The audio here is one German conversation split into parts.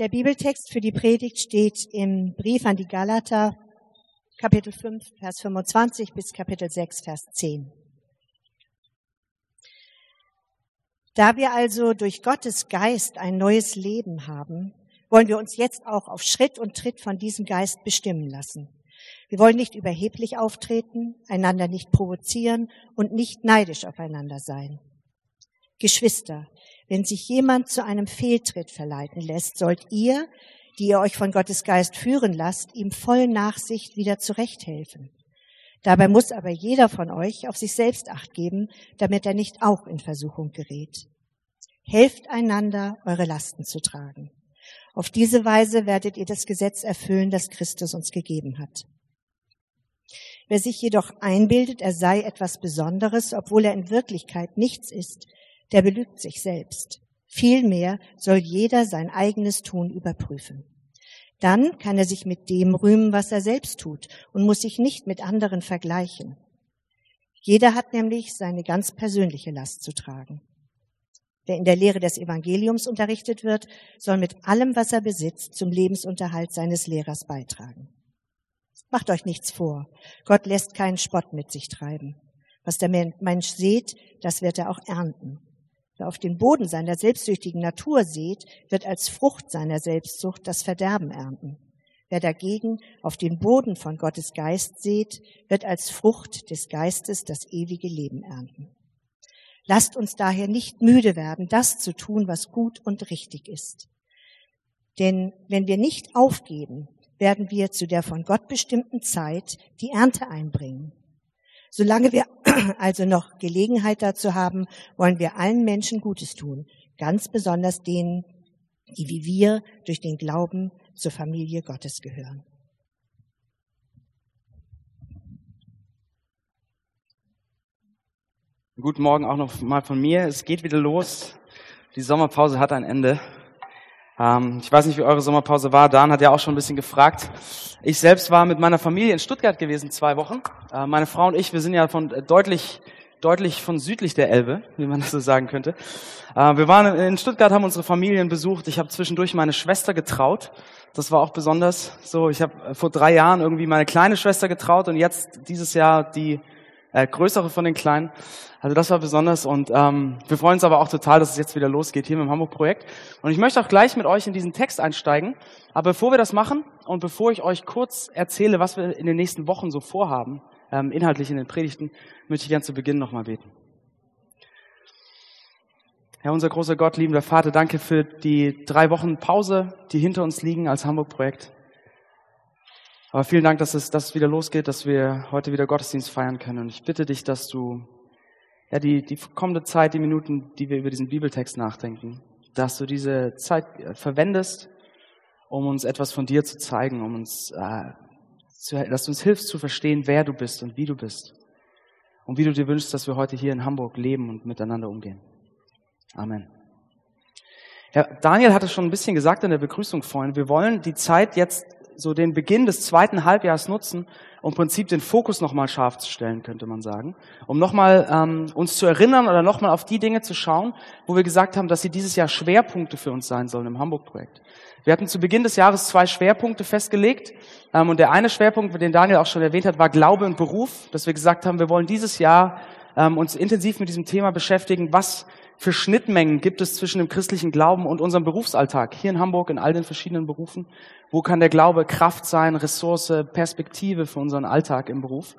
Der Bibeltext für die Predigt steht im Brief an die Galater, Kapitel 5, Vers 25 bis Kapitel 6, Vers 10. Da wir also durch Gottes Geist ein neues Leben haben, wollen wir uns jetzt auch auf Schritt und Tritt von diesem Geist bestimmen lassen. Wir wollen nicht überheblich auftreten, einander nicht provozieren und nicht neidisch aufeinander sein. Geschwister, wenn sich jemand zu einem Fehltritt verleiten lässt, sollt ihr, die ihr euch von Gottes Geist führen lasst, ihm voll Nachsicht wieder zurechthelfen. Dabei muss aber jeder von euch auf sich selbst acht geben, damit er nicht auch in Versuchung gerät. Helft einander, eure Lasten zu tragen. Auf diese Weise werdet ihr das Gesetz erfüllen, das Christus uns gegeben hat. Wer sich jedoch einbildet, er sei etwas Besonderes, obwohl er in Wirklichkeit nichts ist, der belügt sich selbst. Vielmehr soll jeder sein eigenes Tun überprüfen. Dann kann er sich mit dem rühmen, was er selbst tut und muss sich nicht mit anderen vergleichen. Jeder hat nämlich seine ganz persönliche Last zu tragen. Wer in der Lehre des Evangeliums unterrichtet wird, soll mit allem, was er besitzt, zum Lebensunterhalt seines Lehrers beitragen. Macht euch nichts vor. Gott lässt keinen Spott mit sich treiben. Was der Mensch sät, das wird er auch ernten. Wer auf den Boden seiner selbstsüchtigen Natur sät, wird als Frucht seiner Selbstsucht das Verderben ernten. Wer dagegen auf den Boden von Gottes Geist sät, wird als Frucht des Geistes das ewige Leben ernten. Lasst uns daher nicht müde werden, das zu tun, was gut und richtig ist. Denn wenn wir nicht aufgeben, werden wir zu der von Gott bestimmten Zeit die Ernte einbringen. Solange wir also noch Gelegenheit dazu haben, wollen wir allen Menschen Gutes tun, ganz besonders denen, die wie wir durch den Glauben zur Familie Gottes gehören. Guten Morgen auch noch mal von mir. Es geht wieder los. Die Sommerpause hat ein Ende. Ähm, ich weiß nicht, wie eure Sommerpause war. Dan hat ja auch schon ein bisschen gefragt. Ich selbst war mit meiner Familie in Stuttgart gewesen, zwei Wochen. Äh, meine Frau und ich, wir sind ja von äh, deutlich, deutlich von südlich der Elbe, wie man das so sagen könnte. Äh, wir waren in Stuttgart, haben unsere Familien besucht. Ich habe zwischendurch meine Schwester getraut. Das war auch besonders so. Ich habe vor drei Jahren irgendwie meine kleine Schwester getraut und jetzt dieses Jahr die äh, größere von den kleinen. Also das war besonders und ähm, wir freuen uns aber auch total, dass es jetzt wieder losgeht hier mit dem Hamburg-Projekt. Und ich möchte auch gleich mit euch in diesen Text einsteigen. Aber bevor wir das machen und bevor ich euch kurz erzähle, was wir in den nächsten Wochen so vorhaben, ähm, inhaltlich in den Predigten, möchte ich gern zu Beginn nochmal beten. Herr, unser großer Gott, liebender Vater, danke für die drei Wochen Pause, die hinter uns liegen als Hamburg-Projekt. Aber vielen Dank, dass es, dass es wieder losgeht, dass wir heute wieder Gottesdienst feiern können. Und ich bitte dich, dass du ja, die, die kommende Zeit, die Minuten, die wir über diesen Bibeltext nachdenken, dass du diese Zeit äh, verwendest, um uns etwas von dir zu zeigen, um uns, äh, zu, dass du uns hilfst zu verstehen, wer du bist und wie du bist. Und wie du dir wünschst, dass wir heute hier in Hamburg leben und miteinander umgehen. Amen. Ja, Daniel hat es schon ein bisschen gesagt in der Begrüßung vorhin. Wir wollen die Zeit jetzt so den Beginn des zweiten Halbjahres nutzen, um im Prinzip den Fokus nochmal scharf zu stellen, könnte man sagen. Um nochmal ähm, uns zu erinnern oder nochmal auf die Dinge zu schauen, wo wir gesagt haben, dass sie dieses Jahr Schwerpunkte für uns sein sollen im Hamburg-Projekt. Wir hatten zu Beginn des Jahres zwei Schwerpunkte festgelegt. Ähm, und der eine Schwerpunkt, den Daniel auch schon erwähnt hat, war Glaube und Beruf, dass wir gesagt haben, wir wollen dieses Jahr ähm, uns intensiv mit diesem Thema beschäftigen, was für Schnittmengen gibt es zwischen dem christlichen Glauben und unserem Berufsalltag hier in Hamburg in all den verschiedenen Berufen? Wo kann der Glaube Kraft sein, Ressource, Perspektive für unseren Alltag im Beruf?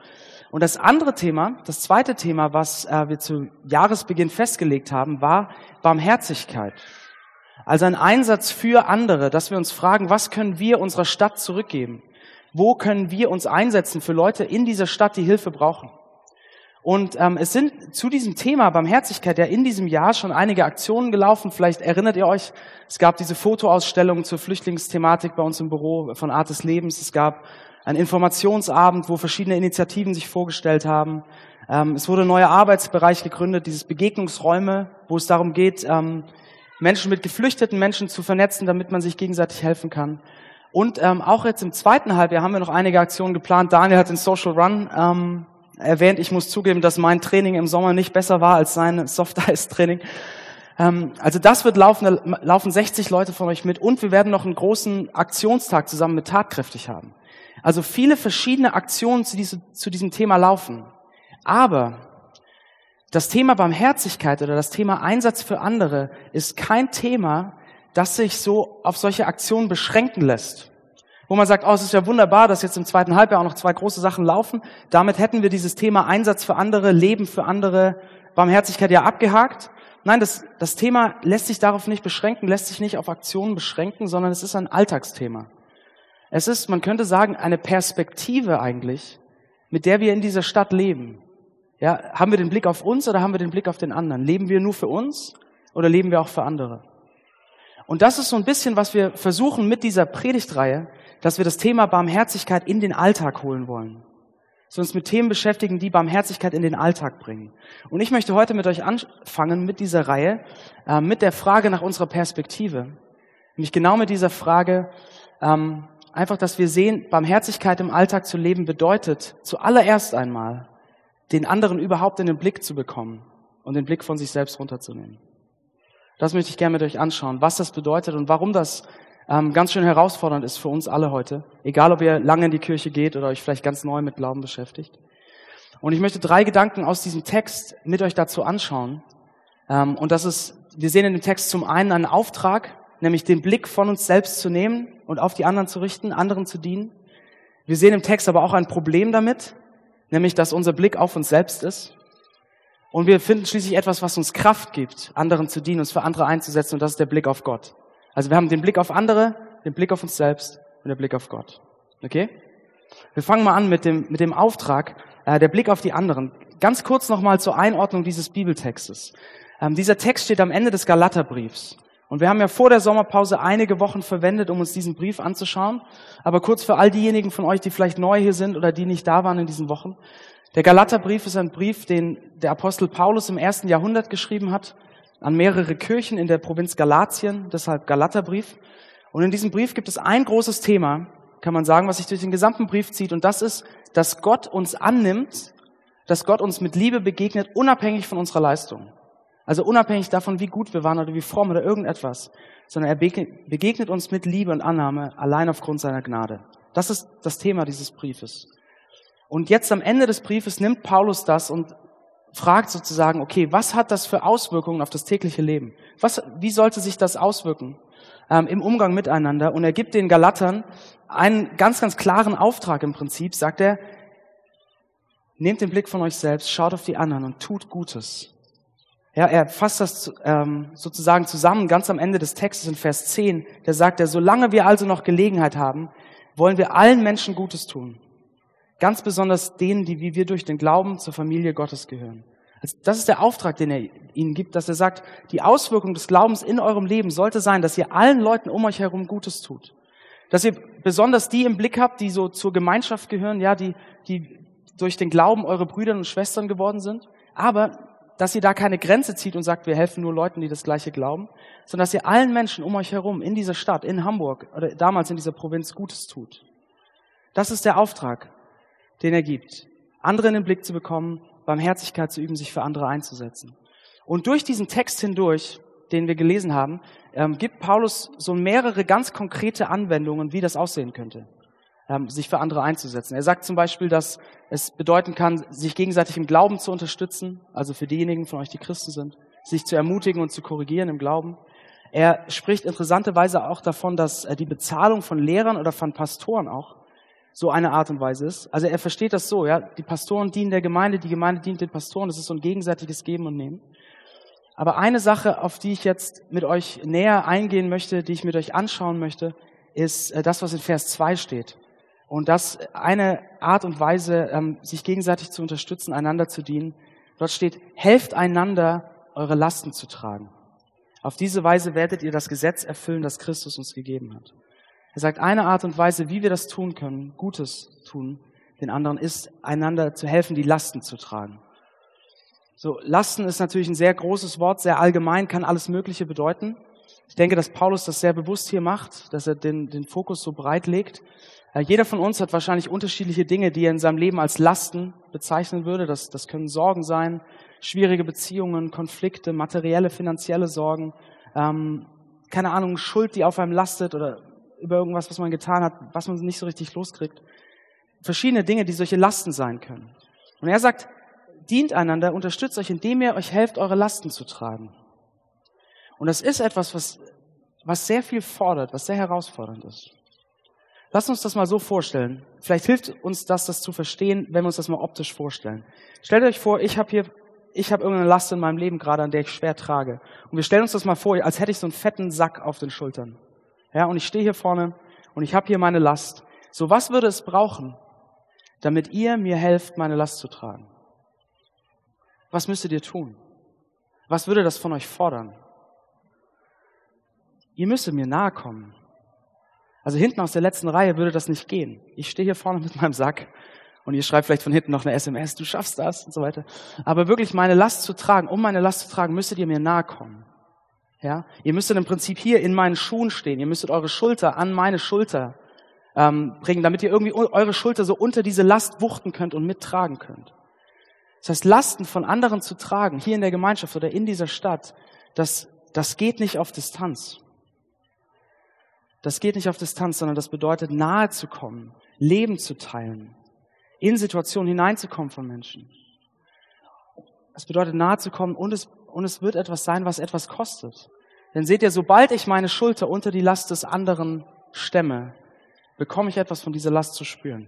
Und das andere Thema, das zweite Thema, was äh, wir zu Jahresbeginn festgelegt haben, war Barmherzigkeit. Also ein Einsatz für andere, dass wir uns fragen, was können wir unserer Stadt zurückgeben? Wo können wir uns einsetzen für Leute in dieser Stadt, die Hilfe brauchen? Und ähm, es sind zu diesem Thema Barmherzigkeit ja in diesem Jahr schon einige Aktionen gelaufen. Vielleicht erinnert ihr euch, es gab diese Fotoausstellung zur Flüchtlingsthematik bei uns im Büro von Art des Lebens. Es gab einen Informationsabend, wo verschiedene Initiativen sich vorgestellt haben. Ähm, es wurde ein neuer Arbeitsbereich gegründet, dieses Begegnungsräume, wo es darum geht, ähm, Menschen mit geflüchteten Menschen zu vernetzen, damit man sich gegenseitig helfen kann. Und ähm, auch jetzt im zweiten Halbjahr haben wir noch einige Aktionen geplant. Daniel hat den Social Run ähm, erwähnt. Ich muss zugeben, dass mein Training im Sommer nicht besser war als sein Soft-Ice-Training. Ähm, also das wird laufen, laufen 60 Leute von euch mit und wir werden noch einen großen Aktionstag zusammen mit Tatkräftig haben. Also viele verschiedene Aktionen zu, diese, zu diesem Thema laufen. Aber das Thema Barmherzigkeit oder das Thema Einsatz für andere ist kein Thema, das sich so auf solche Aktionen beschränken lässt. Wo man sagt, oh, es ist ja wunderbar, dass jetzt im zweiten Halbjahr auch noch zwei große Sachen laufen. Damit hätten wir dieses Thema Einsatz für andere, Leben für andere, Barmherzigkeit ja abgehakt. Nein, das, das Thema lässt sich darauf nicht beschränken, lässt sich nicht auf Aktionen beschränken, sondern es ist ein Alltagsthema. Es ist, man könnte sagen, eine Perspektive eigentlich, mit der wir in dieser Stadt leben. Ja, haben wir den Blick auf uns oder haben wir den Blick auf den anderen? Leben wir nur für uns oder leben wir auch für andere? Und das ist so ein bisschen, was wir versuchen mit dieser Predigtreihe, dass wir das Thema Barmherzigkeit in den Alltag holen wollen sondern uns mit Themen beschäftigen, die Barmherzigkeit in den Alltag bringen. Und ich möchte heute mit euch anfangen mit dieser Reihe, äh, mit der Frage nach unserer Perspektive. Nämlich genau mit dieser Frage, ähm, einfach, dass wir sehen, Barmherzigkeit im Alltag zu leben bedeutet, zuallererst einmal, den anderen überhaupt in den Blick zu bekommen und den Blick von sich selbst runterzunehmen. Das möchte ich gerne mit euch anschauen, was das bedeutet und warum das ähm, ganz schön herausfordernd ist für uns alle heute. Egal, ob ihr lange in die Kirche geht oder euch vielleicht ganz neu mit Glauben beschäftigt. Und ich möchte drei Gedanken aus diesem Text mit euch dazu anschauen. Ähm, und das ist, wir sehen in dem Text zum einen einen Auftrag, nämlich den Blick von uns selbst zu nehmen und auf die anderen zu richten, anderen zu dienen. Wir sehen im Text aber auch ein Problem damit, nämlich dass unser Blick auf uns selbst ist. Und wir finden schließlich etwas, was uns Kraft gibt, anderen zu dienen, uns für andere einzusetzen, und das ist der Blick auf Gott. Also wir haben den Blick auf andere, den Blick auf uns selbst und den Blick auf Gott. Okay? Wir fangen mal an mit dem, mit dem Auftrag, äh, der Blick auf die anderen. Ganz kurz nochmal zur Einordnung dieses Bibeltextes. Ähm, dieser Text steht am Ende des Galaterbriefs. Und wir haben ja vor der Sommerpause einige Wochen verwendet, um uns diesen Brief anzuschauen. Aber kurz für all diejenigen von euch, die vielleicht neu hier sind oder die nicht da waren in diesen Wochen. Der Galaterbrief ist ein Brief, den der Apostel Paulus im ersten Jahrhundert geschrieben hat an mehrere Kirchen in der Provinz Galatien, deshalb Galaterbrief. Und in diesem Brief gibt es ein großes Thema, kann man sagen, was sich durch den gesamten Brief zieht. Und das ist, dass Gott uns annimmt, dass Gott uns mit Liebe begegnet, unabhängig von unserer Leistung. Also unabhängig davon, wie gut wir waren oder wie fromm oder irgendetwas, sondern er begegnet uns mit Liebe und Annahme allein aufgrund seiner Gnade. Das ist das Thema dieses Briefes. Und jetzt am Ende des Briefes nimmt Paulus das und fragt sozusagen, okay, was hat das für Auswirkungen auf das tägliche Leben? Was, wie sollte sich das auswirken ähm, im Umgang miteinander? Und er gibt den Galatern einen ganz, ganz klaren Auftrag im Prinzip, sagt er, nehmt den Blick von euch selbst, schaut auf die anderen und tut Gutes. Ja, er fasst das ähm, sozusagen zusammen ganz am Ende des Textes in Vers 10. Da sagt er, solange wir also noch Gelegenheit haben, wollen wir allen Menschen Gutes tun. Ganz besonders denen, die wie wir durch den Glauben zur Familie Gottes gehören. Also das ist der Auftrag, den er ihnen gibt, dass er sagt, die Auswirkung des Glaubens in eurem Leben sollte sein, dass ihr allen Leuten um euch herum Gutes tut. Dass ihr besonders die im Blick habt, die so zur Gemeinschaft gehören, ja, die, die durch den Glauben eure Brüder und Schwestern geworden sind. Aber dass ihr da keine Grenze zieht und sagt, wir helfen nur Leuten, die das Gleiche glauben, sondern dass ihr allen Menschen um euch herum in dieser Stadt, in Hamburg oder damals in dieser Provinz Gutes tut. Das ist der Auftrag den er gibt. Andere in den Blick zu bekommen, Barmherzigkeit zu üben, sich für andere einzusetzen. Und durch diesen Text hindurch, den wir gelesen haben, ähm, gibt Paulus so mehrere ganz konkrete Anwendungen, wie das aussehen könnte, ähm, sich für andere einzusetzen. Er sagt zum Beispiel, dass es bedeuten kann, sich gegenseitig im Glauben zu unterstützen, also für diejenigen von euch, die Christen sind, sich zu ermutigen und zu korrigieren im Glauben. Er spricht interessanterweise auch davon, dass äh, die Bezahlung von Lehrern oder von Pastoren auch so eine Art und Weise ist. Also er versteht das so, ja, die Pastoren dienen der Gemeinde, die Gemeinde dient den Pastoren, das ist so ein gegenseitiges Geben und Nehmen. Aber eine Sache, auf die ich jetzt mit euch näher eingehen möchte, die ich mit euch anschauen möchte, ist äh, das, was in Vers 2 steht. Und das eine Art und Weise, ähm, sich gegenseitig zu unterstützen, einander zu dienen. Dort steht, helft einander, eure Lasten zu tragen. Auf diese Weise werdet ihr das Gesetz erfüllen, das Christus uns gegeben hat. Er sagt, eine Art und Weise, wie wir das tun können, Gutes tun, den anderen, ist, einander zu helfen, die Lasten zu tragen. So, Lasten ist natürlich ein sehr großes Wort, sehr allgemein, kann alles Mögliche bedeuten. Ich denke, dass Paulus das sehr bewusst hier macht, dass er den, den Fokus so breit legt. Äh, jeder von uns hat wahrscheinlich unterschiedliche Dinge, die er in seinem Leben als Lasten bezeichnen würde. Das, das können Sorgen sein, schwierige Beziehungen, Konflikte, materielle, finanzielle Sorgen, ähm, keine Ahnung, Schuld, die auf einem lastet oder über irgendwas, was man getan hat, was man nicht so richtig loskriegt. Verschiedene Dinge, die solche Lasten sein können. Und er sagt, dient einander, unterstützt euch, indem ihr euch helft, eure Lasten zu tragen. Und das ist etwas, was, was sehr viel fordert, was sehr herausfordernd ist. Lass uns das mal so vorstellen. Vielleicht hilft uns das, das zu verstehen, wenn wir uns das mal optisch vorstellen. Stellt euch vor, ich habe hier, ich habe irgendeine Last in meinem Leben gerade, an der ich schwer trage. Und wir stellen uns das mal vor, als hätte ich so einen fetten Sack auf den Schultern. Ja, und ich stehe hier vorne und ich habe hier meine Last. So, was würde es brauchen, damit ihr mir helft, meine Last zu tragen? Was müsstet ihr tun? Was würde das von euch fordern? Ihr müsstet mir nahe kommen. Also hinten aus der letzten Reihe würde das nicht gehen. Ich stehe hier vorne mit meinem Sack und ihr schreibt vielleicht von hinten noch eine SMS, du schaffst das und so weiter. Aber wirklich meine Last zu tragen, um meine Last zu tragen, müsstet ihr mir nahe kommen. Ja, ihr müsstet im Prinzip hier in meinen Schuhen stehen. Ihr müsstet eure Schulter an meine Schulter ähm, bringen, damit ihr irgendwie eure Schulter so unter diese Last wuchten könnt und mittragen könnt. Das heißt, Lasten von anderen zu tragen, hier in der Gemeinschaft oder in dieser Stadt, das, das geht nicht auf Distanz. Das geht nicht auf Distanz, sondern das bedeutet, nahe zu kommen, Leben zu teilen, in Situationen hineinzukommen von Menschen. Das bedeutet, nahe zu kommen und es, und es wird etwas sein, was etwas kostet. Denn seht ihr, sobald ich meine Schulter unter die Last des anderen stemme, bekomme ich etwas von dieser Last zu spüren.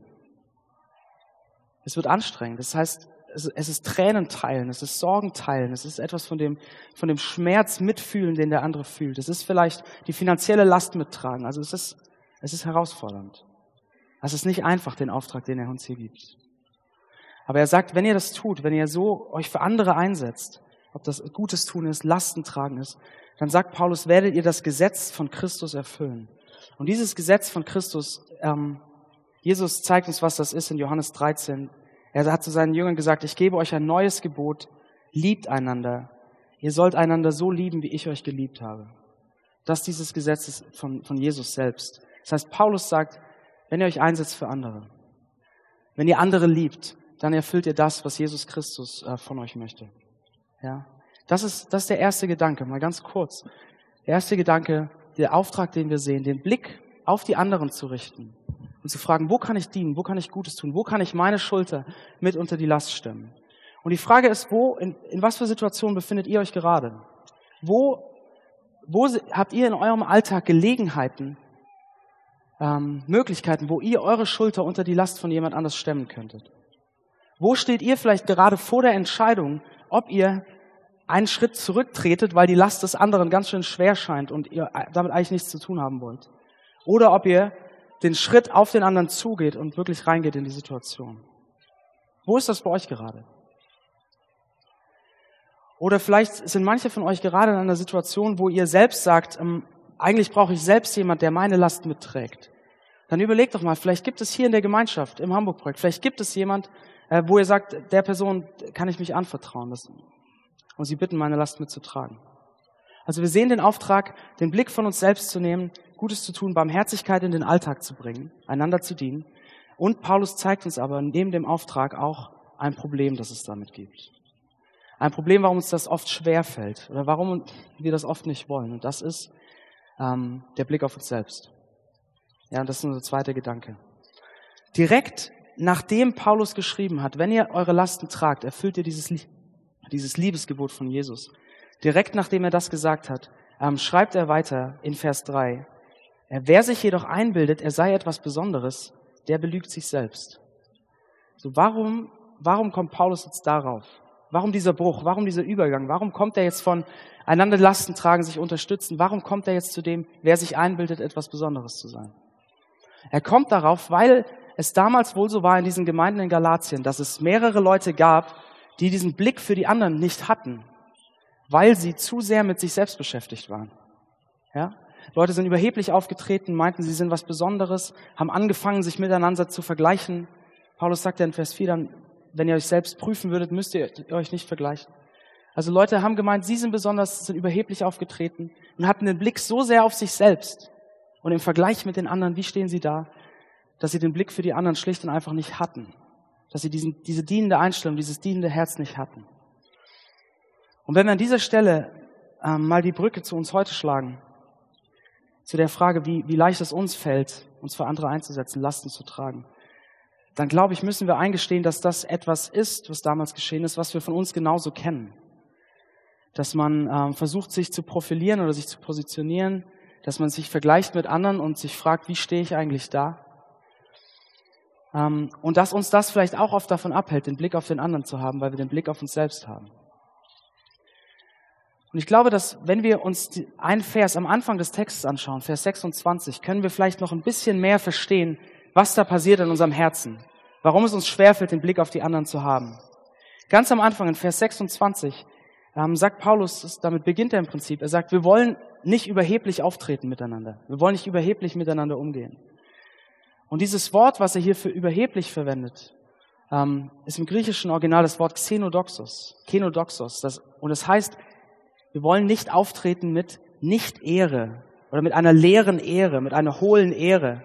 Es wird anstrengend. Das heißt, es, ist Tränen teilen, es ist Sorgen teilen, es ist etwas von dem, von dem Schmerz mitfühlen, den der andere fühlt. Es ist vielleicht die finanzielle Last mittragen. Also es ist, es ist herausfordernd. Es ist nicht einfach, den Auftrag, den er uns hier gibt. Aber er sagt, wenn ihr das tut, wenn ihr so euch für andere einsetzt, ob das Gutes tun ist, Lasten tragen ist, dann sagt Paulus, werdet ihr das Gesetz von Christus erfüllen. Und dieses Gesetz von Christus, ähm, Jesus zeigt uns, was das ist in Johannes 13, er hat zu seinen Jüngern gesagt, ich gebe euch ein neues Gebot, liebt einander. Ihr sollt einander so lieben, wie ich euch geliebt habe. Das ist dieses Gesetz von, von Jesus selbst. Das heißt, Paulus sagt, wenn ihr euch einsetzt für andere, wenn ihr andere liebt, dann erfüllt ihr das, was Jesus Christus äh, von euch möchte. Ja, das ist, das ist der erste Gedanke, mal ganz kurz. Der erste Gedanke, der Auftrag, den wir sehen, den Blick auf die anderen zu richten und zu fragen, wo kann ich dienen, wo kann ich Gutes tun, wo kann ich meine Schulter mit unter die Last stemmen. Und die Frage ist, wo, in, in was für Situationen befindet ihr euch gerade? Wo, wo habt ihr in eurem Alltag Gelegenheiten, ähm, Möglichkeiten, wo ihr eure Schulter unter die Last von jemand anders stemmen könntet? Wo steht ihr vielleicht gerade vor der Entscheidung, ob ihr einen Schritt zurücktretet, weil die Last des anderen ganz schön schwer scheint und ihr damit eigentlich nichts zu tun haben wollt? Oder ob ihr den Schritt auf den anderen zugeht und wirklich reingeht in die Situation. Wo ist das bei euch gerade? Oder vielleicht sind manche von euch gerade in einer Situation, wo ihr selbst sagt, ähm, eigentlich brauche ich selbst jemand, der meine Last mitträgt. Dann überlegt doch mal, vielleicht gibt es hier in der Gemeinschaft, im Hamburg-Projekt, vielleicht gibt es jemand, äh, wo ihr sagt, der Person kann ich mich anvertrauen lassen und sie bitten, meine Last mitzutragen. Also wir sehen den Auftrag, den Blick von uns selbst zu nehmen, Gutes zu tun, Barmherzigkeit in den Alltag zu bringen, einander zu dienen. Und Paulus zeigt uns aber neben dem Auftrag auch ein Problem, das es damit gibt. Ein Problem, warum uns das oft schwer fällt oder warum wir das oft nicht wollen. Und das ist ähm, der Blick auf uns selbst. Ja, und das ist unser zweiter Gedanke. Direkt nachdem Paulus geschrieben hat, wenn ihr eure Lasten tragt, erfüllt ihr dieses, dieses Liebesgebot von Jesus. Direkt nachdem er das gesagt hat, ähm, schreibt er weiter in Vers 3. Wer sich jedoch einbildet, er sei etwas Besonderes, der belügt sich selbst. So, warum, warum kommt Paulus jetzt darauf? Warum dieser Bruch? Warum dieser Übergang? Warum kommt er jetzt von einander Lasten tragen, sich unterstützen? Warum kommt er jetzt zu dem, wer sich einbildet, etwas Besonderes zu sein? Er kommt darauf, weil es damals wohl so war in diesen Gemeinden in Galatien, dass es mehrere Leute gab, die diesen Blick für die anderen nicht hatten weil sie zu sehr mit sich selbst beschäftigt waren. Ja? Leute sind überheblich aufgetreten, meinten, sie sind was Besonderes, haben angefangen, sich miteinander zu vergleichen. Paulus sagt ja in Vers 4 dann, wenn ihr euch selbst prüfen würdet, müsst ihr euch nicht vergleichen. Also Leute haben gemeint, sie sind besonders, sind überheblich aufgetreten und hatten den Blick so sehr auf sich selbst und im Vergleich mit den anderen, wie stehen sie da, dass sie den Blick für die anderen schlicht und einfach nicht hatten. Dass sie diesen, diese dienende Einstellung, dieses dienende Herz nicht hatten. Und wenn wir an dieser Stelle ähm, mal die Brücke zu uns heute schlagen, zu der Frage, wie, wie leicht es uns fällt, uns für andere einzusetzen, Lasten zu tragen, dann glaube ich, müssen wir eingestehen, dass das etwas ist, was damals geschehen ist, was wir von uns genauso kennen. Dass man ähm, versucht, sich zu profilieren oder sich zu positionieren, dass man sich vergleicht mit anderen und sich fragt, wie stehe ich eigentlich da? Ähm, und dass uns das vielleicht auch oft davon abhält, den Blick auf den anderen zu haben, weil wir den Blick auf uns selbst haben. Und ich glaube, dass wenn wir uns einen Vers am Anfang des Textes anschauen, Vers 26, können wir vielleicht noch ein bisschen mehr verstehen, was da passiert in unserem Herzen. Warum es uns schwerfällt, den Blick auf die anderen zu haben. Ganz am Anfang, in Vers 26, ähm, sagt Paulus, damit beginnt er im Prinzip, er sagt, wir wollen nicht überheblich auftreten miteinander. Wir wollen nicht überheblich miteinander umgehen. Und dieses Wort, was er hier für überheblich verwendet, ähm, ist im griechischen Original das Wort Xenodoxos. Xenodoxos. Das, und es das heißt, wir wollen nicht auftreten mit Nicht-Ehre oder mit einer leeren Ehre, mit einer hohlen Ehre.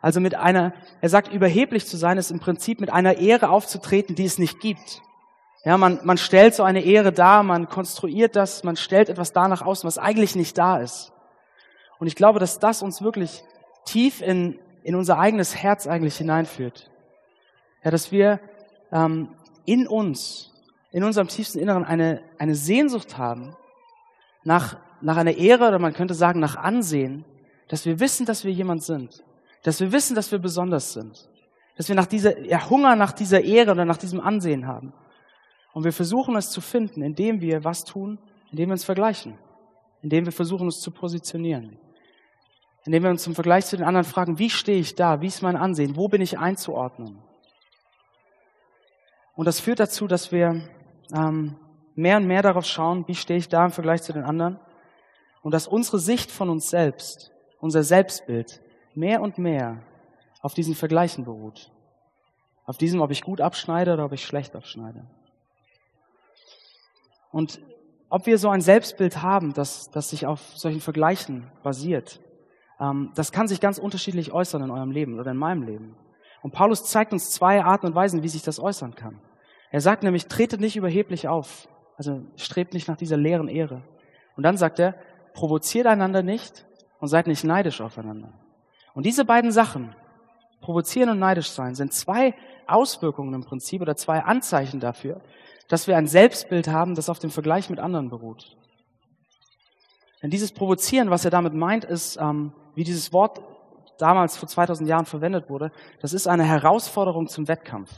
Also mit einer, er sagt, überheblich zu sein, ist im Prinzip mit einer Ehre aufzutreten, die es nicht gibt. Ja, man, man stellt so eine Ehre dar, man konstruiert das, man stellt etwas danach aus, was eigentlich nicht da ist. Und ich glaube, dass das uns wirklich tief in, in unser eigenes Herz eigentlich hineinführt. Ja, dass wir ähm, in uns, in unserem tiefsten Inneren eine, eine Sehnsucht haben, nach, nach einer Ehre oder man könnte sagen nach Ansehen, dass wir wissen, dass wir jemand sind, dass wir wissen, dass wir besonders sind, dass wir nach dieser, ja, Hunger nach dieser Ehre oder nach diesem Ansehen haben. Und wir versuchen es zu finden, indem wir was tun, indem wir uns vergleichen, indem wir versuchen, uns zu positionieren, indem wir uns im Vergleich zu den anderen fragen, wie stehe ich da, wie ist mein Ansehen, wo bin ich einzuordnen. Und das führt dazu, dass wir ähm, mehr und mehr darauf schauen, wie stehe ich da im Vergleich zu den anderen. Und dass unsere Sicht von uns selbst, unser Selbstbild, mehr und mehr auf diesen Vergleichen beruht. Auf diesem, ob ich gut abschneide oder ob ich schlecht abschneide. Und ob wir so ein Selbstbild haben, das, das sich auf solchen Vergleichen basiert, das kann sich ganz unterschiedlich äußern in eurem Leben oder in meinem Leben. Und Paulus zeigt uns zwei Arten und Weisen, wie sich das äußern kann. Er sagt nämlich, tretet nicht überheblich auf. Also strebt nicht nach dieser leeren Ehre. Und dann sagt er, provoziert einander nicht und seid nicht neidisch aufeinander. Und diese beiden Sachen, provozieren und neidisch sein, sind zwei Auswirkungen im Prinzip oder zwei Anzeichen dafür, dass wir ein Selbstbild haben, das auf dem Vergleich mit anderen beruht. Denn dieses Provozieren, was er damit meint, ist, ähm, wie dieses Wort damals vor 2000 Jahren verwendet wurde, das ist eine Herausforderung zum Wettkampf.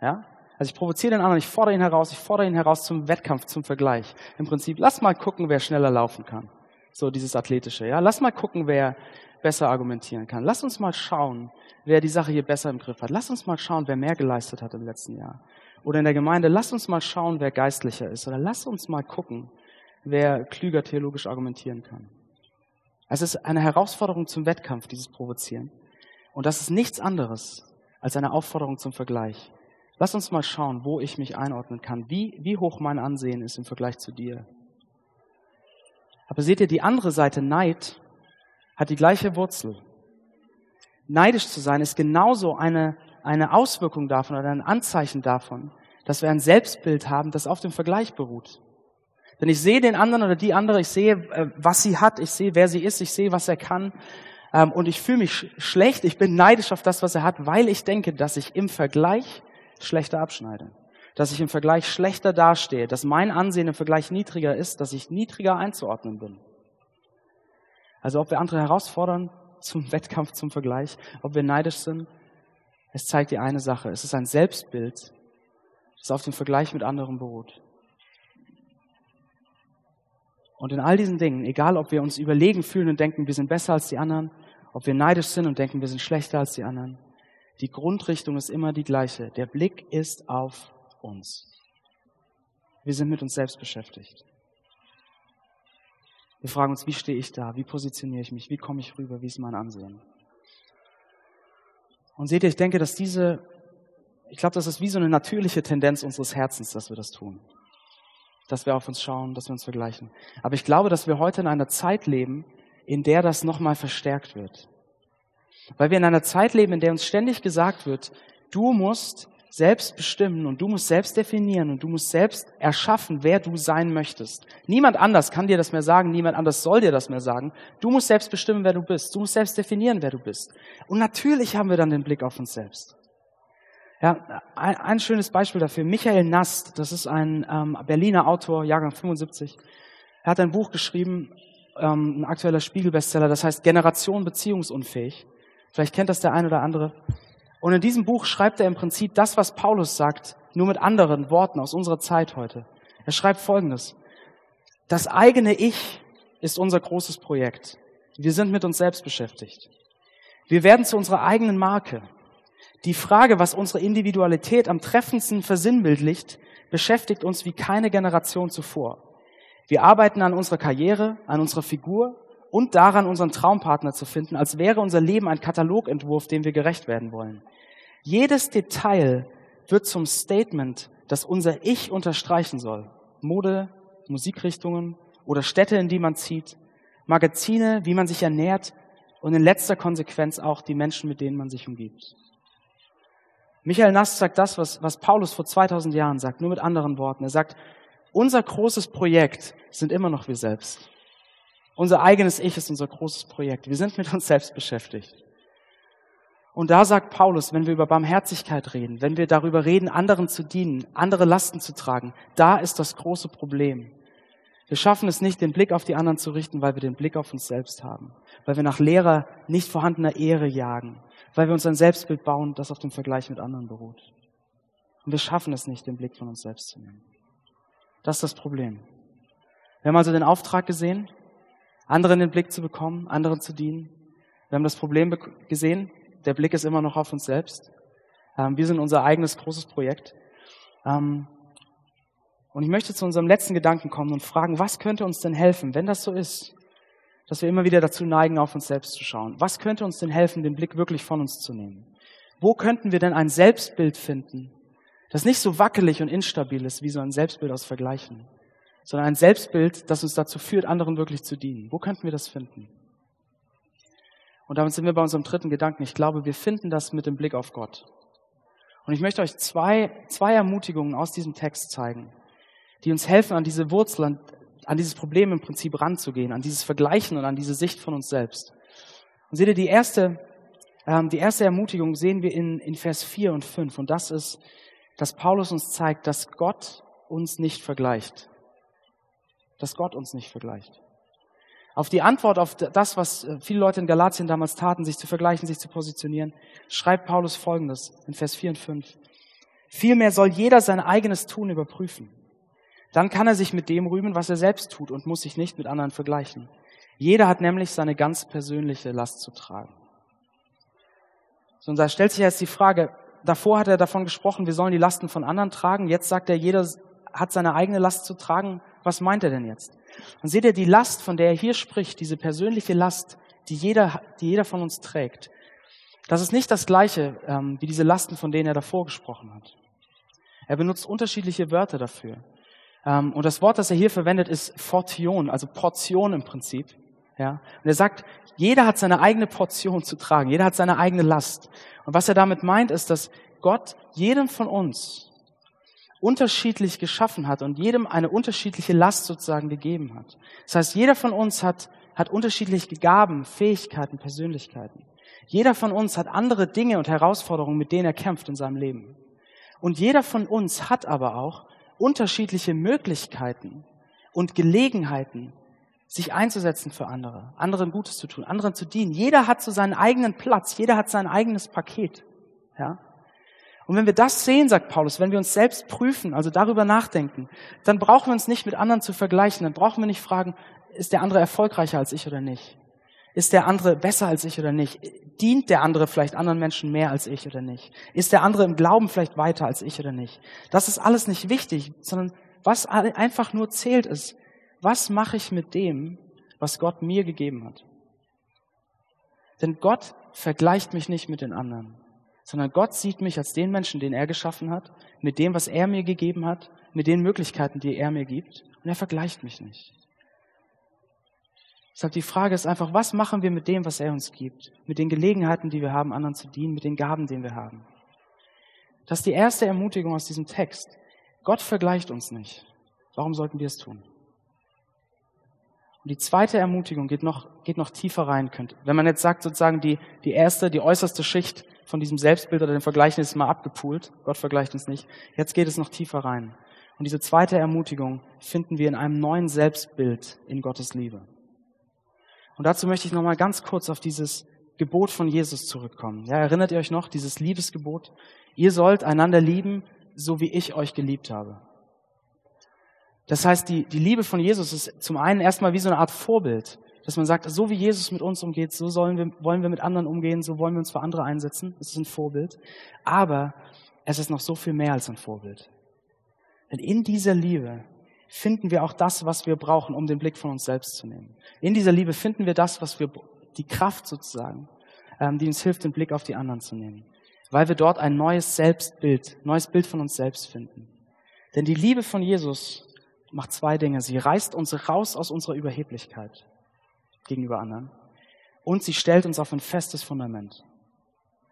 Ja? Also ich provoziere den anderen, ich fordere ihn heraus, ich fordere ihn heraus zum Wettkampf, zum Vergleich. Im Prinzip, lass mal gucken, wer schneller laufen kann. So dieses Athletische, ja. Lass mal gucken, wer besser argumentieren kann. Lass uns mal schauen, wer die Sache hier besser im Griff hat. Lass uns mal schauen, wer mehr geleistet hat im letzten Jahr. Oder in der Gemeinde, lass uns mal schauen, wer geistlicher ist. Oder lass uns mal gucken, wer klüger theologisch argumentieren kann. Es ist eine Herausforderung zum Wettkampf, dieses Provozieren. Und das ist nichts anderes als eine Aufforderung zum Vergleich. Lass uns mal schauen, wo ich mich einordnen kann, wie, wie hoch mein Ansehen ist im Vergleich zu dir. Aber seht ihr, die andere Seite, Neid, hat die gleiche Wurzel. Neidisch zu sein ist genauso eine, eine Auswirkung davon oder ein Anzeichen davon, dass wir ein Selbstbild haben, das auf dem Vergleich beruht. Denn ich sehe den anderen oder die andere, ich sehe, äh, was sie hat, ich sehe, wer sie ist, ich sehe, was er kann. Ähm, und ich fühle mich schlecht, ich bin neidisch auf das, was er hat, weil ich denke, dass ich im Vergleich schlechter abschneide. Dass ich im Vergleich schlechter dastehe, dass mein Ansehen im Vergleich niedriger ist, dass ich niedriger einzuordnen bin. Also ob wir andere herausfordern zum Wettkampf, zum Vergleich, ob wir neidisch sind, es zeigt dir eine Sache. Es ist ein Selbstbild, das auf dem Vergleich mit anderen beruht. Und in all diesen Dingen, egal ob wir uns überlegen fühlen und denken, wir sind besser als die anderen, ob wir neidisch sind und denken, wir sind schlechter als die anderen, die Grundrichtung ist immer die gleiche. Der Blick ist auf uns. Wir sind mit uns selbst beschäftigt. Wir fragen uns, wie stehe ich da? Wie positioniere ich mich? Wie komme ich rüber? Wie ist mein Ansehen? Und seht ihr, ich denke, dass diese, ich glaube, das ist wie so eine natürliche Tendenz unseres Herzens, dass wir das tun. Dass wir auf uns schauen, dass wir uns vergleichen. Aber ich glaube, dass wir heute in einer Zeit leben, in der das nochmal verstärkt wird. Weil wir in einer Zeit leben, in der uns ständig gesagt wird, du musst selbst bestimmen und du musst selbst definieren und du musst selbst erschaffen, wer du sein möchtest. Niemand anders kann dir das mehr sagen, niemand anders soll dir das mehr sagen. Du musst selbst bestimmen, wer du bist. Du musst selbst definieren, wer du bist. Und natürlich haben wir dann den Blick auf uns selbst. Ja, ein, ein schönes Beispiel dafür. Michael Nast, das ist ein ähm, Berliner Autor, Jahrgang 75. Er hat ein Buch geschrieben, ähm, ein aktueller Spiegelbestseller, das heißt Generation beziehungsunfähig. Vielleicht kennt das der ein oder andere. Und in diesem Buch schreibt er im Prinzip das, was Paulus sagt, nur mit anderen Worten aus unserer Zeit heute. Er schreibt Folgendes. Das eigene Ich ist unser großes Projekt. Wir sind mit uns selbst beschäftigt. Wir werden zu unserer eigenen Marke. Die Frage, was unsere Individualität am treffendsten versinnbildlicht, beschäftigt uns wie keine Generation zuvor. Wir arbeiten an unserer Karriere, an unserer Figur und daran, unseren Traumpartner zu finden, als wäre unser Leben ein Katalogentwurf, dem wir gerecht werden wollen. Jedes Detail wird zum Statement, das unser Ich unterstreichen soll. Mode, Musikrichtungen oder Städte, in die man zieht, Magazine, wie man sich ernährt und in letzter Konsequenz auch die Menschen, mit denen man sich umgibt. Michael Nast sagt das, was, was Paulus vor 2000 Jahren sagt, nur mit anderen Worten. Er sagt, unser großes Projekt sind immer noch wir selbst. Unser eigenes Ich ist unser großes Projekt. Wir sind mit uns selbst beschäftigt. Und da sagt Paulus, wenn wir über Barmherzigkeit reden, wenn wir darüber reden, anderen zu dienen, andere Lasten zu tragen, da ist das große Problem. Wir schaffen es nicht, den Blick auf die anderen zu richten, weil wir den Blick auf uns selbst haben, weil wir nach leerer, nicht vorhandener Ehre jagen, weil wir uns ein Selbstbild bauen, das auf dem Vergleich mit anderen beruht. Und wir schaffen es nicht, den Blick von uns selbst zu nehmen. Das ist das Problem. Wir haben also den Auftrag gesehen, anderen den Blick zu bekommen, anderen zu dienen. Wir haben das Problem gesehen, der Blick ist immer noch auf uns selbst. Ähm, wir sind unser eigenes großes Projekt. Ähm, und ich möchte zu unserem letzten Gedanken kommen und fragen, was könnte uns denn helfen, wenn das so ist, dass wir immer wieder dazu neigen, auf uns selbst zu schauen? Was könnte uns denn helfen, den Blick wirklich von uns zu nehmen? Wo könnten wir denn ein Selbstbild finden, das nicht so wackelig und instabil ist wie so ein Selbstbild aus Vergleichen, sondern ein Selbstbild, das uns dazu führt, anderen wirklich zu dienen. Wo könnten wir das finden? Und damit sind wir bei unserem dritten Gedanken. Ich glaube, wir finden das mit dem Blick auf Gott. Und ich möchte euch zwei, zwei Ermutigungen aus diesem Text zeigen, die uns helfen, an diese Wurzel, an, an dieses Problem im Prinzip ranzugehen, an dieses Vergleichen und an diese Sicht von uns selbst. Und seht ihr, die erste, ähm, die erste Ermutigung sehen wir in, in Vers 4 und 5. Und das ist, dass Paulus uns zeigt, dass Gott uns nicht vergleicht dass Gott uns nicht vergleicht. Auf die Antwort auf das, was äh, viele Leute in Galatien damals taten, sich zu vergleichen, sich zu positionieren, schreibt Paulus Folgendes in Vers 4 und 5. Vielmehr soll jeder sein eigenes Tun überprüfen. Dann kann er sich mit dem rühmen, was er selbst tut und muss sich nicht mit anderen vergleichen. Jeder hat nämlich seine ganz persönliche Last zu tragen. So, und da stellt sich jetzt die Frage, davor hat er davon gesprochen, wir sollen die Lasten von anderen tragen. Jetzt sagt er, jeder hat seine eigene Last zu tragen was meint er denn jetzt? Und seht ihr, die Last, von der er hier spricht, diese persönliche Last, die jeder, die jeder von uns trägt, das ist nicht das gleiche ähm, wie diese Lasten, von denen er davor gesprochen hat. Er benutzt unterschiedliche Wörter dafür. Ähm, und das Wort, das er hier verwendet, ist Fortion, also Portion im Prinzip. Ja? Und er sagt, jeder hat seine eigene Portion zu tragen, jeder hat seine eigene Last. Und was er damit meint, ist, dass Gott jedem von uns unterschiedlich geschaffen hat und jedem eine unterschiedliche Last sozusagen gegeben hat. Das heißt, jeder von uns hat, hat unterschiedliche Gaben, Fähigkeiten, Persönlichkeiten. Jeder von uns hat andere Dinge und Herausforderungen, mit denen er kämpft in seinem Leben. Und jeder von uns hat aber auch unterschiedliche Möglichkeiten und Gelegenheiten, sich einzusetzen für andere, anderen Gutes zu tun, anderen zu dienen. Jeder hat so seinen eigenen Platz, jeder hat sein eigenes Paket. Ja? Und wenn wir das sehen, sagt Paulus, wenn wir uns selbst prüfen, also darüber nachdenken, dann brauchen wir uns nicht mit anderen zu vergleichen. Dann brauchen wir nicht fragen, ist der andere erfolgreicher als ich oder nicht? Ist der andere besser als ich oder nicht? Dient der andere vielleicht anderen Menschen mehr als ich oder nicht? Ist der andere im Glauben vielleicht weiter als ich oder nicht? Das ist alles nicht wichtig, sondern was einfach nur zählt ist, was mache ich mit dem, was Gott mir gegeben hat? Denn Gott vergleicht mich nicht mit den anderen sondern Gott sieht mich als den Menschen, den er geschaffen hat, mit dem, was er mir gegeben hat, mit den Möglichkeiten, die er mir gibt, und er vergleicht mich nicht. Deshalb die Frage ist einfach, was machen wir mit dem, was er uns gibt, mit den Gelegenheiten, die wir haben, anderen zu dienen, mit den Gaben, die wir haben. Das ist die erste Ermutigung aus diesem Text. Gott vergleicht uns nicht. Warum sollten wir es tun? Und die zweite Ermutigung geht noch, geht noch tiefer rein. Wenn man jetzt sagt, sozusagen die, die erste, die äußerste Schicht von diesem Selbstbild oder dem Vergleichen ist mal abgepult. Gott vergleicht uns nicht. Jetzt geht es noch tiefer rein. Und diese zweite Ermutigung finden wir in einem neuen Selbstbild in Gottes Liebe. Und dazu möchte ich nochmal ganz kurz auf dieses Gebot von Jesus zurückkommen. Ja, erinnert ihr euch noch, dieses Liebesgebot? Ihr sollt einander lieben, so wie ich euch geliebt habe. Das heißt, die, die Liebe von Jesus ist zum einen erstmal wie so eine Art Vorbild, dass man sagt, so wie Jesus mit uns umgeht, so sollen wir, wollen wir mit anderen umgehen, so wollen wir uns für andere einsetzen. Das ist ein Vorbild. Aber es ist noch so viel mehr als ein Vorbild. Denn in dieser Liebe finden wir auch das, was wir brauchen, um den Blick von uns selbst zu nehmen. In dieser Liebe finden wir das, was wir, die Kraft sozusagen, ähm, die uns hilft, den Blick auf die anderen zu nehmen. Weil wir dort ein neues Selbstbild, neues Bild von uns selbst finden. Denn die Liebe von Jesus macht zwei Dinge. Sie reißt uns raus aus unserer Überheblichkeit gegenüber anderen und sie stellt uns auf ein festes Fundament.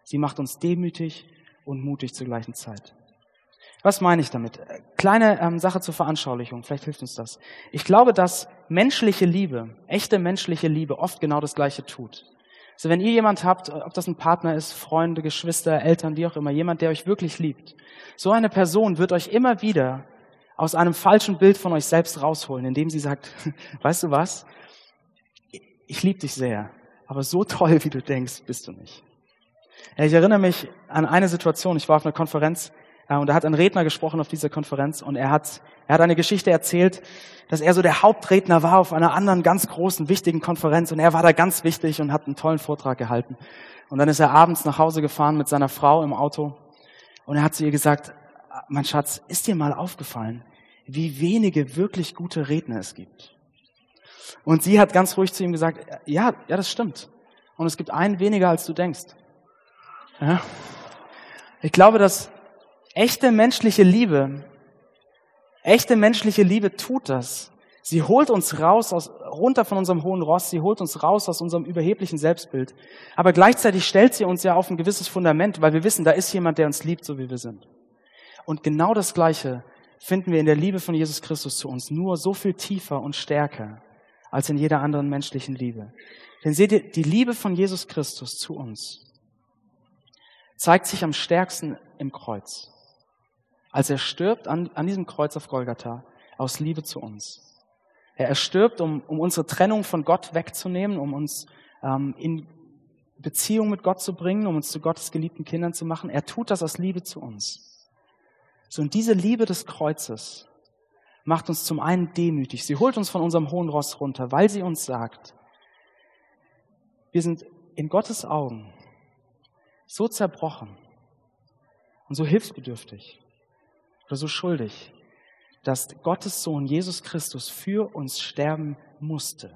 Sie macht uns demütig und mutig zur gleichen Zeit. Was meine ich damit? Kleine ähm, Sache zur Veranschaulichung, vielleicht hilft uns das. Ich glaube, dass menschliche Liebe, echte menschliche Liebe oft genau das Gleiche tut. Also wenn ihr jemand habt, ob das ein Partner ist, Freunde, Geschwister, Eltern, wie auch immer, jemand, der euch wirklich liebt, so eine Person wird euch immer wieder aus einem falschen Bild von euch selbst rausholen, indem sie sagt, weißt du was, ich liebe dich sehr, aber so toll, wie du denkst, bist du nicht. Ich erinnere mich an eine Situation, ich war auf einer Konferenz äh, und da hat ein Redner gesprochen auf dieser Konferenz und er hat, er hat eine Geschichte erzählt, dass er so der Hauptredner war auf einer anderen ganz großen, wichtigen Konferenz und er war da ganz wichtig und hat einen tollen Vortrag gehalten. Und dann ist er abends nach Hause gefahren mit seiner Frau im Auto und er hat zu ihr gesagt, mein Schatz, ist dir mal aufgefallen, wie wenige wirklich gute Redner es gibt. Und sie hat ganz ruhig zu ihm gesagt, ja, ja, das stimmt. Und es gibt einen weniger, als du denkst. Ja? Ich glaube, dass echte menschliche Liebe, echte menschliche Liebe tut das. Sie holt uns raus, aus, runter von unserem hohen Ross, sie holt uns raus aus unserem überheblichen Selbstbild. Aber gleichzeitig stellt sie uns ja auf ein gewisses Fundament, weil wir wissen, da ist jemand, der uns liebt, so wie wir sind. Und genau das Gleiche finden wir in der Liebe von Jesus Christus zu uns nur so viel tiefer und stärker als in jeder anderen menschlichen Liebe. Denn seht ihr, die Liebe von Jesus Christus zu uns zeigt sich am stärksten im Kreuz. Als er stirbt an, an diesem Kreuz auf Golgatha aus Liebe zu uns. Er, stirbt, um, um unsere Trennung von Gott wegzunehmen, um uns ähm, in Beziehung mit Gott zu bringen, um uns zu Gottes geliebten Kindern zu machen. Er tut das aus Liebe zu uns. So, und diese Liebe des Kreuzes macht uns zum einen demütig. Sie holt uns von unserem hohen Ross runter, weil sie uns sagt, wir sind in Gottes Augen so zerbrochen und so hilfsbedürftig oder so schuldig, dass Gottes Sohn Jesus Christus für uns sterben musste.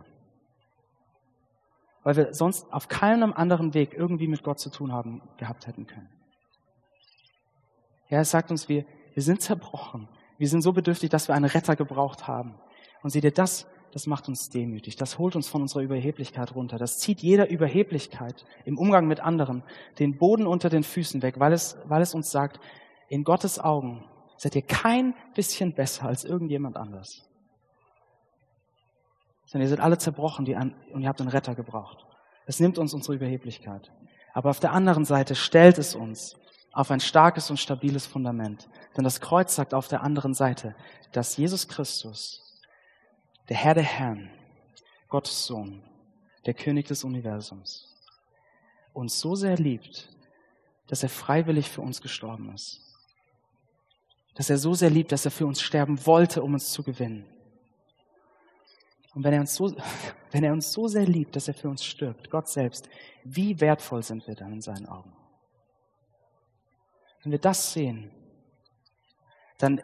Weil wir sonst auf keinem anderen Weg irgendwie mit Gott zu tun haben gehabt hätten können. Ja, es sagt uns, wir, wir sind zerbrochen. Wir sind so bedürftig, dass wir einen Retter gebraucht haben. Und seht ihr, das, das macht uns demütig. Das holt uns von unserer Überheblichkeit runter. Das zieht jeder Überheblichkeit im Umgang mit anderen den Boden unter den Füßen weg, weil es, weil es uns sagt, in Gottes Augen seid ihr kein bisschen besser als irgendjemand anders. Denn ihr seid alle zerbrochen die an, und ihr habt einen Retter gebraucht. Es nimmt uns unsere Überheblichkeit. Aber auf der anderen Seite stellt es uns auf ein starkes und stabiles Fundament. Denn das Kreuz sagt auf der anderen Seite, dass Jesus Christus, der Herr der Herren, Gottes Sohn, der König des Universums, uns so sehr liebt, dass er freiwillig für uns gestorben ist. Dass er so sehr liebt, dass er für uns sterben wollte, um uns zu gewinnen. Und wenn er uns so, wenn er uns so sehr liebt, dass er für uns stirbt, Gott selbst, wie wertvoll sind wir dann in seinen Augen? Wenn wir das sehen, dann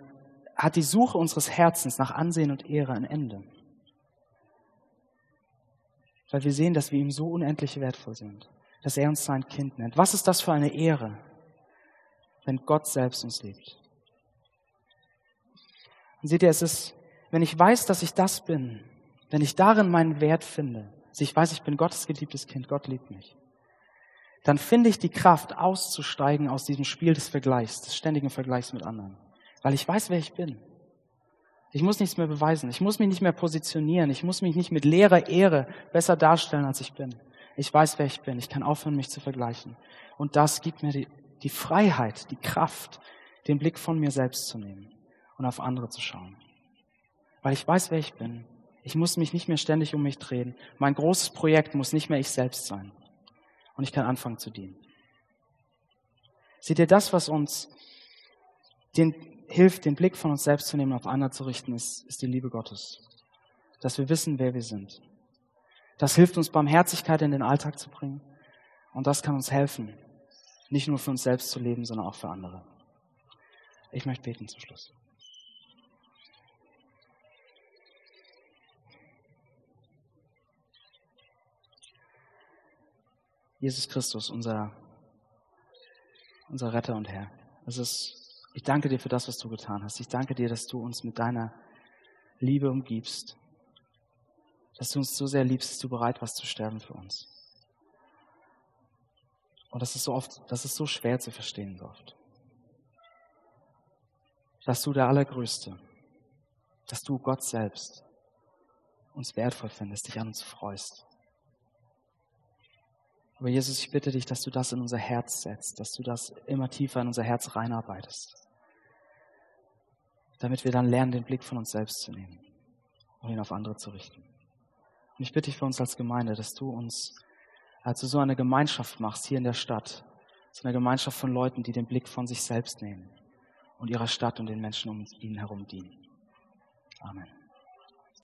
hat die Suche unseres Herzens nach Ansehen und Ehre ein Ende. Weil wir sehen, dass wir ihm so unendlich wertvoll sind, dass er uns sein Kind nennt. Was ist das für eine Ehre, wenn Gott selbst uns liebt? Und seht ihr, es ist, wenn ich weiß, dass ich das bin, wenn ich darin meinen Wert finde, also ich weiß, ich bin Gottes geliebtes Kind, Gott liebt mich, dann finde ich die Kraft, auszusteigen aus diesem Spiel des Vergleichs, des ständigen Vergleichs mit anderen. Weil ich weiß, wer ich bin. Ich muss nichts mehr beweisen. Ich muss mich nicht mehr positionieren. Ich muss mich nicht mit leerer Ehre besser darstellen, als ich bin. Ich weiß, wer ich bin. Ich kann aufhören, mich zu vergleichen. Und das gibt mir die, die Freiheit, die Kraft, den Blick von mir selbst zu nehmen und auf andere zu schauen. Weil ich weiß, wer ich bin. Ich muss mich nicht mehr ständig um mich drehen. Mein großes Projekt muss nicht mehr ich selbst sein. Und ich kann anfangen zu dienen. Seht ihr, das, was uns den, hilft, den Blick von uns selbst zu nehmen und auf andere zu richten, ist, ist die Liebe Gottes. Dass wir wissen, wer wir sind. Das hilft uns, Barmherzigkeit in den Alltag zu bringen. Und das kann uns helfen, nicht nur für uns selbst zu leben, sondern auch für andere. Ich möchte beten zum Schluss. Jesus Christus, unser, unser Retter und Herr. Es ist, ich danke dir für das, was du getan hast. Ich danke dir, dass du uns mit deiner Liebe umgibst. Dass du uns so sehr liebst, dass du bereit warst zu sterben für uns. Und das ist so oft, das ist so schwer zu verstehen so oft. Dass du der Allergrößte, dass du Gott selbst uns wertvoll findest, dich an uns freust. Aber Jesus, ich bitte dich, dass du das in unser Herz setzt, dass du das immer tiefer in unser Herz reinarbeitest, damit wir dann lernen, den Blick von uns selbst zu nehmen und ihn auf andere zu richten. Und ich bitte dich für uns als Gemeinde, dass du uns, als du so eine Gemeinschaft machst hier in der Stadt, so eine Gemeinschaft von Leuten, die den Blick von sich selbst nehmen und ihrer Stadt und den Menschen um ihn herum dienen. Amen.